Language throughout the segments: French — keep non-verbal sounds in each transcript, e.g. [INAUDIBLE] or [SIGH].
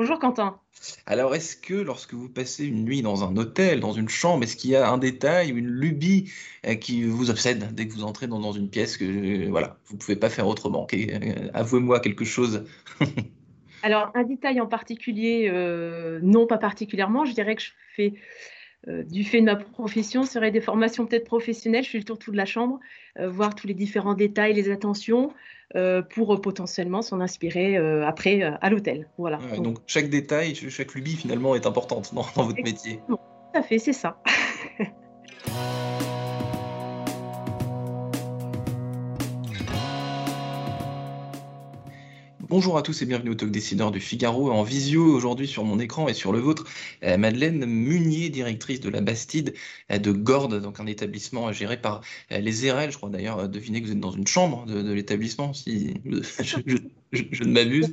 Bonjour Quentin. Alors, est-ce que lorsque vous passez une nuit dans un hôtel, dans une chambre, est-ce qu'il y a un détail une lubie euh, qui vous obsède dès que vous entrez dans, une pièce que euh, voilà, vous ne pouvez pas faire autrement? Euh, Avouez-moi quelque chose. [LAUGHS] Alors, un détail en particulier, non pas particulièrement, je dirais que je fais euh, du fait de ma profession, ce serait des formations peut-être professionnelles. Je fais le tour de la chambre, euh, voir tous les différents détails, les attentions, euh, pour potentiellement s'en inspirer après à l'hôtel. Voilà. donc, chaque détail, chaque lubie finalement est importante dans, dans votre métier. Tout à fait, c'est ça. [LAUGHS] Bonjour à tous et bienvenue au Talk Décideur du Figaro. En visio aujourd'hui sur mon écran et sur le vôtre, euh, Madeleine Munier, directrice de la Bastide euh, de Gordes, donc un établissement géré par euh, les RL. Je crois d'ailleurs deviner que vous êtes dans une chambre de, l'établissement, si je ne m'abuse.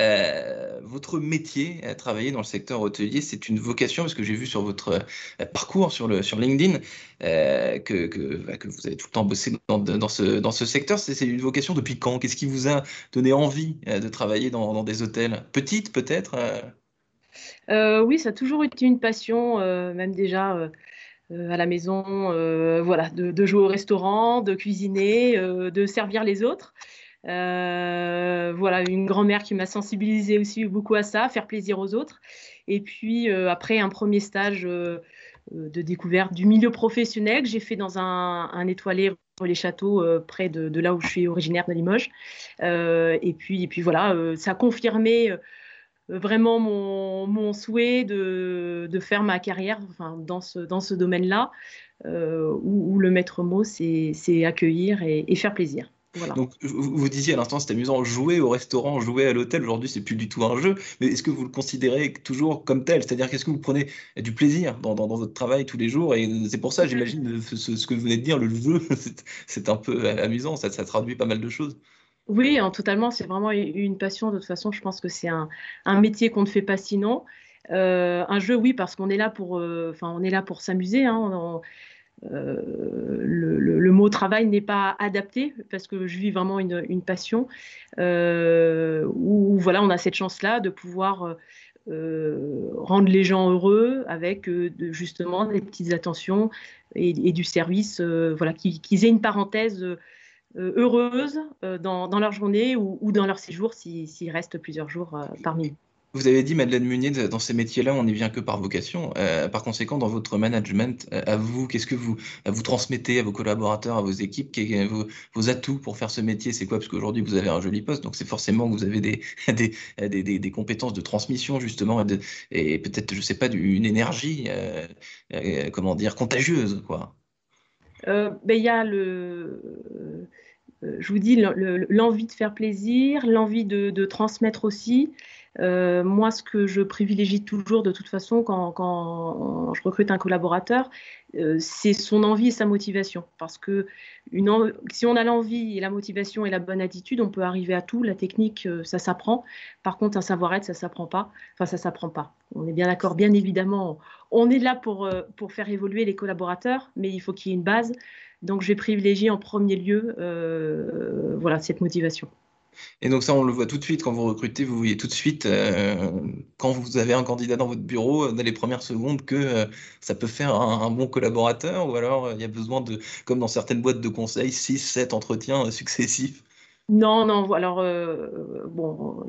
Euh, votre métier, travailler dans le secteur hôtelier, c'est une vocation, parce que j'ai vu sur votre euh, parcours sur, le, sur LinkedIn euh, que, bah, que, vous avez tout le temps bossé dans, ce, dans ce secteur. C'est une vocation depuis quand? Qu'est-ce qui vous a donné envie de travailler dans, dans des hôtels? Petite peut-être Oui, ça a toujours été une passion, même déjà à la maison, voilà, de, jouer au restaurant, de cuisiner, de servir les autres. Euh, voilà, une grand-mère qui m'a sensibilisée aussi beaucoup à ça, faire plaisir aux autres. Et puis euh, après un premier stage euh, de découverte du milieu professionnel que j'ai fait dans un, un étoilé les châteaux près de, là où je suis originaire de Limoges. et puis et puis voilà, ça a confirmé vraiment mon, souhait de, de, faire ma carrière enfin, dans ce, dans ce domaine-là, où, où, le maître mot, c'est accueillir et, et faire plaisir. Donc, vous, disiez à l'instant, c'est amusant, jouer au restaurant, jouer à l'hôtel. Aujourd'hui, c'est plus du tout un jeu. Mais est-ce que vous le considérez toujours comme tel? C'est-à-dire, qu'est-ce que vous prenez du plaisir dans, votre travail tous les jours? Et c'est pour ça, j'imagine, ce, que vous venez de dire, le jeu, [LAUGHS] c'est un peu amusant. Ça, ça, traduit pas mal de choses. Oui, totalement. C'est vraiment une passion. De toute façon, je pense que c'est un, métier qu'on ne fait pas sinon. Euh, un jeu, oui, parce qu'on est là pour, euh, enfin, on est là pour s'amuser. Hein, euh, le, mot travail n'est pas adapté parce que je vis vraiment une, passion euh, où, voilà on a cette chance là de pouvoir euh, rendre les gens heureux avec justement des petites attentions et, du service voilà qu'ils aient une parenthèse heureuse dans, leur journée ou, ou dans leur séjour s'ils restent plusieurs jours parmi nous. Vous avez dit, Madeleine Munier, dans ces métiers-là, on n'y vient que par vocation. Euh, par conséquent, dans votre management, euh, à vous, qu'est-ce que vous, vous transmettez à vos collaborateurs, à vos équipes? Vos, vos, atouts pour faire ce métier C'est quoi? Parce qu'aujourd'hui, vous avez un joli poste, donc c'est forcément que vous avez des, [LAUGHS] compétences de transmission, justement, et, peut-être, je ne sais pas, une énergie, euh, comment dire, contagieuse, quoi. Ben, il y a le je vous dis, l'envie de faire plaisir, l'envie de, transmettre aussi. Euh, moi, ce que je privilégie toujours, de toute façon, quand, je recrute un collaborateur, euh, c'est son envie et sa motivation. Parce que si on a l'envie et la motivation et la bonne attitude, on peut arriver à tout. La technique, euh, ça s'apprend. Par contre, un savoir-être, ça s'apprend pas. Enfin, ça s'apprend pas. On est bien d'accord, bien évidemment. On est là pour, faire évoluer les collaborateurs, mais il faut qu'il y ait une base. Donc, je vais privilégier en premier lieu voilà, cette motivation. Et donc ça, on le voit tout de suite quand vous recrutez, vous voyez tout de suite, euh, quand vous avez un candidat dans votre bureau, euh, dans les premières secondes, que euh, ça peut faire un, bon collaborateur, ou alors il y a besoin de, comme dans certaines boîtes de conseil, 6, 7 entretiens successifs. Non, non, alors, bon,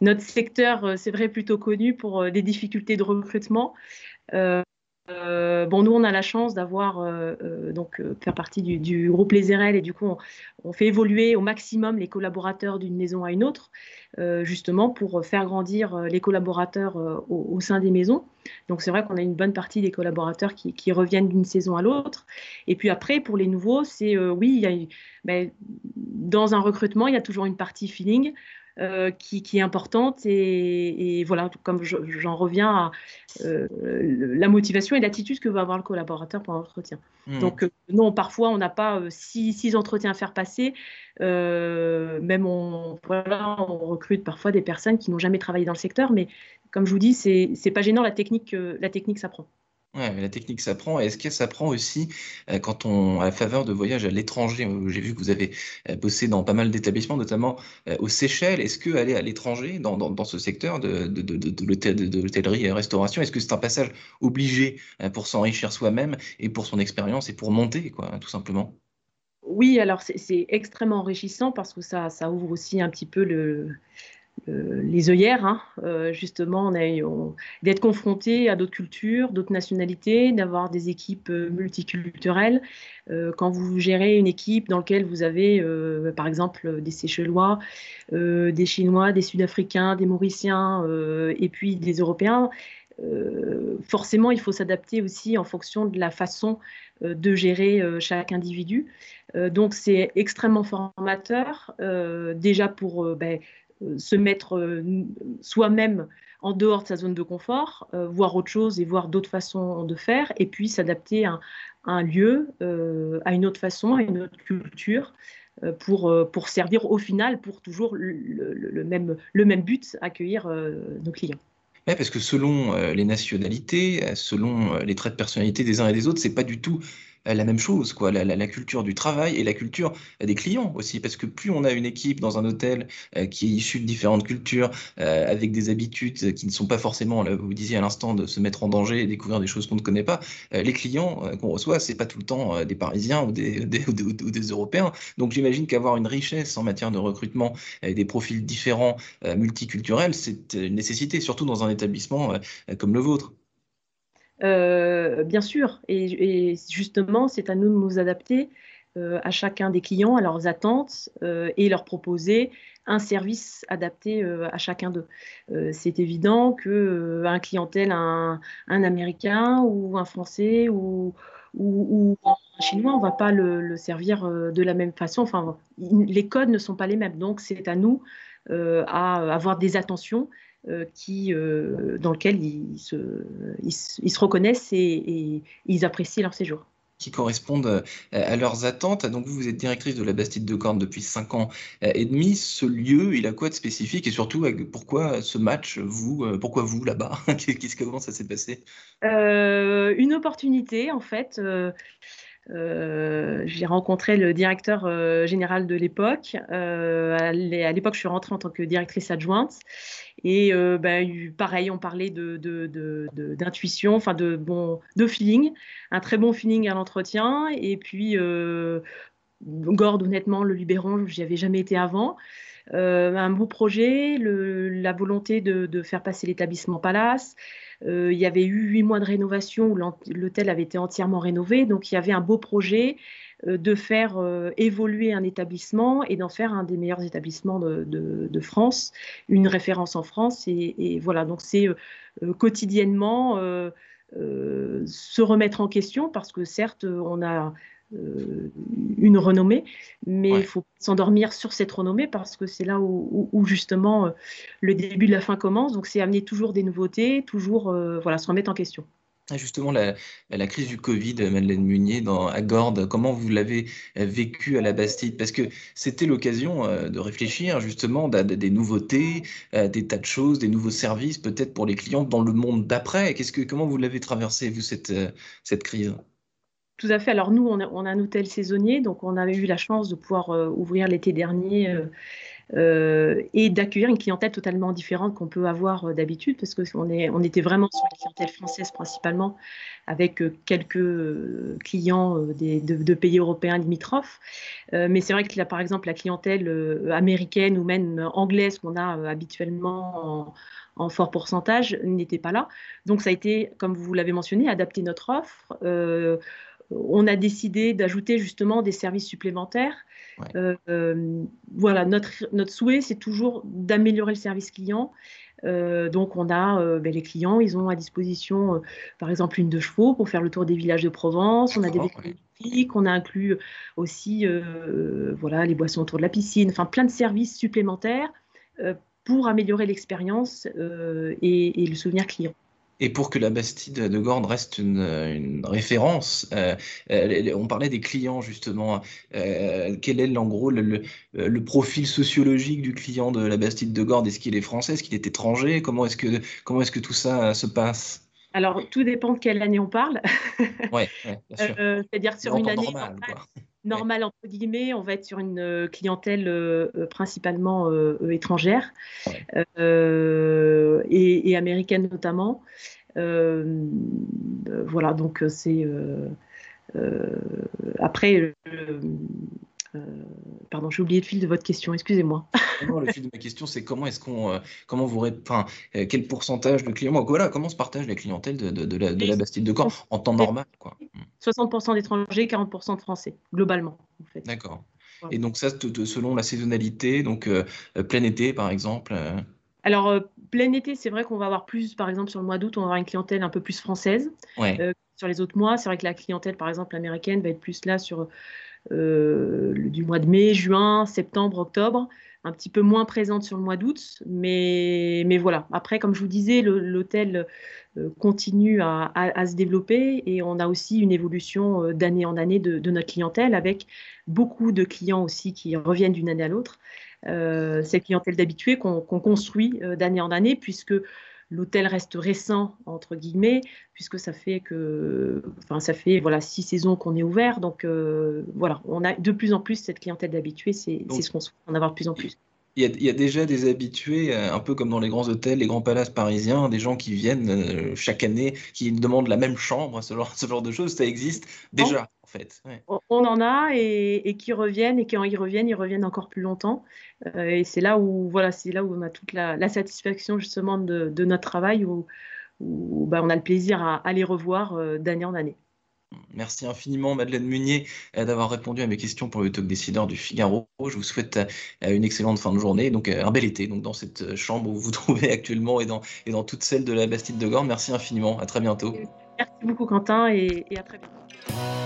notre secteur, c'est vrai, plutôt connu pour des difficultés de recrutement. Bon, nous, on a la chance d'avoir euh, euh, donc faire partie du, groupe Les RL et du coup, on, fait évoluer au maximum les collaborateurs d'une maison à une autre, justement pour faire grandir les collaborateurs au, sein des maisons. Donc, c'est vrai qu'on a une bonne partie des collaborateurs qui, reviennent d'une saison à l'autre. Et puis après, pour les nouveaux, c'est oui, ben, dans un recrutement, il y a toujours une partie feeling. euh, qui, est importante. Et, voilà, comme j'en reviens à euh, la motivation et l'attitude que va avoir le collaborateur pendant l'entretien. Mmh. Donc, non, parfois, on n'a pas six, entretiens à faire passer. même on, on recrute parfois des personnes qui n'ont jamais travaillé dans le secteur, mais comme je vous dis, c'est pas gênant, la technique, la technique s'apprend. La technique s'apprend. Est-ce que ça s'apprend aussi euh, quand on, à faveur de voyages à l'étranger? J'ai vu que vous avez euh, bossé dans pas mal d'établissements, notamment euh, aux Seychelles. Est-ce que aller à l'étranger dans, ce secteur de, de, de, de l'hôtellerie et restauration, est-ce que c'est un passage obligé pour s'enrichir soi-même et pour son expérience et pour monter, quoi, tout simplement? Oui, alors c'est extrêmement enrichissant parce que ça ouvre aussi un petit peu le, euh, les œillères, hein, euh, justement, d'être confronté à d'autres cultures, d'autres nationalités, d'avoir des équipes euh, multiculturelles. quand vous gérez une équipe dans laquelle vous avez, par exemple, des Seychellois, des Chinois, des Sud-Africains, des Mauriciens et puis des Européens, forcément, il faut s'adapter aussi en fonction de la façon de gérer chaque individu. donc, c'est extrêmement formateur, déjà pour ben, se mettre euh, soi-même en dehors de sa zone de confort, euh, voir autre chose et voir d'autres façons de faire, et puis s'adapter à, un lieu, à une autre façon, à une autre culture, pour, pour servir au final pour toujours le, même, le même but, accueillir nos clients. Oui, parce que selon les nationalités, selon les traits de personnalité des uns et des autres, c'est pas du tout euh, la même chose, quoi, la, culture du travail et la culture des clients aussi, parce que plus on a une équipe dans un hôtel euh, qui est issue de différentes cultures, euh, avec des habitudes qui ne sont pas forcément, vous disiez à l'instant, de se mettre en danger et découvrir des choses qu'on ne connaît pas, les clients qu'on reçoit, c'est pas tout le temps des Parisiens ou des, ou des Européens. Donc j'imagine qu'avoir une richesse en matière de recrutement et des profils différents, multiculturels, c'est une nécessité, surtout dans un établissement comme le vôtre. Euh, bien sûr, et, justement, c'est à nous de nous adapter euh, à chacun des clients, à leurs attentes euh, et leur proposer un service adapté à chacun d'eux. c'est évident que un clientèle, un, Américain ou un Français ou, un Chinois, on ne va pas le, servir de la même façon. Enfin, les codes ne sont pas les mêmes, donc c'est à nous à avoir des attentions qui, euh, dans lequel ils se, ils, se reconnaissent et, ils apprécient leur séjour qui correspondent euh, à leurs attentes. Donc vous, vous êtes directrice de la Bastide de Corne depuis 5 ans et demi. Ce lieu, il a quoi de spécifique? Et surtout pourquoi ce match, vous, pourquoi vous là-bas? [LAUGHS] Qu'est-ce comment ça s'est passé? Une opportunité en fait. J'ai rencontré le directeur général de l'époque. à l'époque, je suis rentrée en tant que directrice adjointe. Et euh, bah, pareil, on parlait d'intuition, enfin de, bon, de feeling, un très bon feeling à l'entretien. Et puis, euh, Gord, honnêtement, le Libéron, j'y avais jamais été avant. Euh, un beau projet, la volonté de, faire passer l'établissement Palace. il y avait eu huit mois de rénovation où l'hôtel avait été entièrement rénové, donc il y avait un beau projet euh, de faire euh, évoluer un établissement et d'en faire un des meilleurs établissements de, France, une référence en France. Et, voilà, donc c'est euh, quotidiennement se remettre en question parce que certes, on a une renommée, mais il faut s'endormir sur cette renommée parce que c'est là où, justement le début de la fin commence. Donc c'est amener toujours des nouveautés, toujours voilà, se remettre en question. Justement, la, la, crise du Covid, Madeleine Munier, dans, à Gordes, comment vous l'avez euh, vécu à la Bastide? Parce que c'était l'occasion euh, de réfléchir justement à des nouveautés, des tas de choses, des nouveaux services peut-être pour les clients dans le monde d'après. Qu'est-ce que, comment vous l'avez traversé, vous, cette, euh, cette crise? Tout à fait. Alors nous, on a, un hôtel saisonnier, donc on avait eu la chance de pouvoir ouvrir l'été dernier euh, et d'accueillir une clientèle totalement différente qu'on peut avoir euh, d'habitude, parce qu'on on était vraiment sur une clientèle française principalement, avec euh, quelques clients de, pays européens limitrophes. mais c'est vrai que là, par exemple, la clientèle américaine ou même anglaise qu'on a habituellement en, fort pourcentage n'était pas là. Donc ça a été, comme vous l'avez mentionné, adapter notre offre. On a décidé d'ajouter justement des services supplémentaires euh, euh, voilà, notre, notre souhait, c'est toujours d'améliorer le service client. Euh, donc, on a ben, les clients, ils ont à disposition, par exemple, une de chevaux pour faire le tour des villages de Provence. On a des véhicules on a inclus aussi, voilà, les boissons autour de la piscine. Enfin, plein de services supplémentaires pour améliorer l'expérience et, et le souvenir client. Et pour que la Bastide de Gordes reste une, référence, euh, euh, on parlait des clients justement. Euh, quel est en gros le, profil sociologique du client de la Bastide de Gordes Est-ce qu'il est français? Est-ce qu'il est étranger? Comment est-ce que, comment est-ce que tout ça se passe? Alors, tout dépend de quelle année on parle. Oui, bien [LAUGHS] sûr. C'est-à-dire sur une année normale, entre guillemets, on va être sur une clientèle principalement étrangère et, et, américaine notamment. Euh, voilà, donc euh, c'est euh, après. pardon, j'ai oublié le fil de votre question, excusez-moi. [LAUGHS] le fil de ma question, c'est comment est-ce qu'on, comment vous, enfin, quel pourcentage de clients, voilà, comment se partage la clientèle de, de, la, de la, Bastille de Caen en temps normal, quoi. 60% d'étrangers, 40% de Français, globalement. En fait. D'accord. Et donc ça, selon la saisonnalité, donc plein été, par exemple. Alors, euh, plein été, c'est vrai qu'on va avoir plus, par exemple, sur le mois d'août, on va avoir une clientèle un peu plus française. Euh, sur les autres mois, c'est vrai que la clientèle, par exemple, américaine, va être plus là sur euh, du mois de mai, juin, septembre, octobre, un petit peu moins présente sur le mois d'août. Mais, mais voilà, après, comme je vous disais, l'hôtel continue à, se développer et on a aussi une évolution d'année en année de, de notre clientèle avec beaucoup de clients aussi qui reviennent d'une année à l'autre. Euh, cette clientèle d'habitués qu'on construit euh, d'année en année, puisque l'hôtel reste récent entre guillemets, puisque ça fait que, enfin, ça fait voilà six saisons qu'on est ouvert, donc euh, voilà, on a de plus en plus cette clientèle d'habitués, c'est ce qu'on souhaite en avoir de plus en plus. Il y, a, déjà des habitués, un peu comme dans les grands hôtels, les grands palaces parisiens, des gens qui viennent chaque année, qui demandent la même chambre, ce genre, [LAUGHS] ce genre de choses, ça existe déjà. On en a et, qui reviennent et quand ils reviennent, ils reviennent encore plus longtemps. Euh, et c'est là où voilà, c'est là où on a toute la, satisfaction justement de, notre travail, où, bah, on a le plaisir à, les revoir euh, d'année en année. Merci infiniment Madeleine Munier euh, d'avoir répondu à mes questions pour le talk décideur du Figaro. Je vous souhaite une excellente fin de journée, donc un bel été donc dans cette chambre où vous vous [LAUGHS] trouvez actuellement et dans, et dans toute celle de la Bastide de Gordes. Merci infiniment, à très bientôt. Merci beaucoup Quentin et à très bientôt.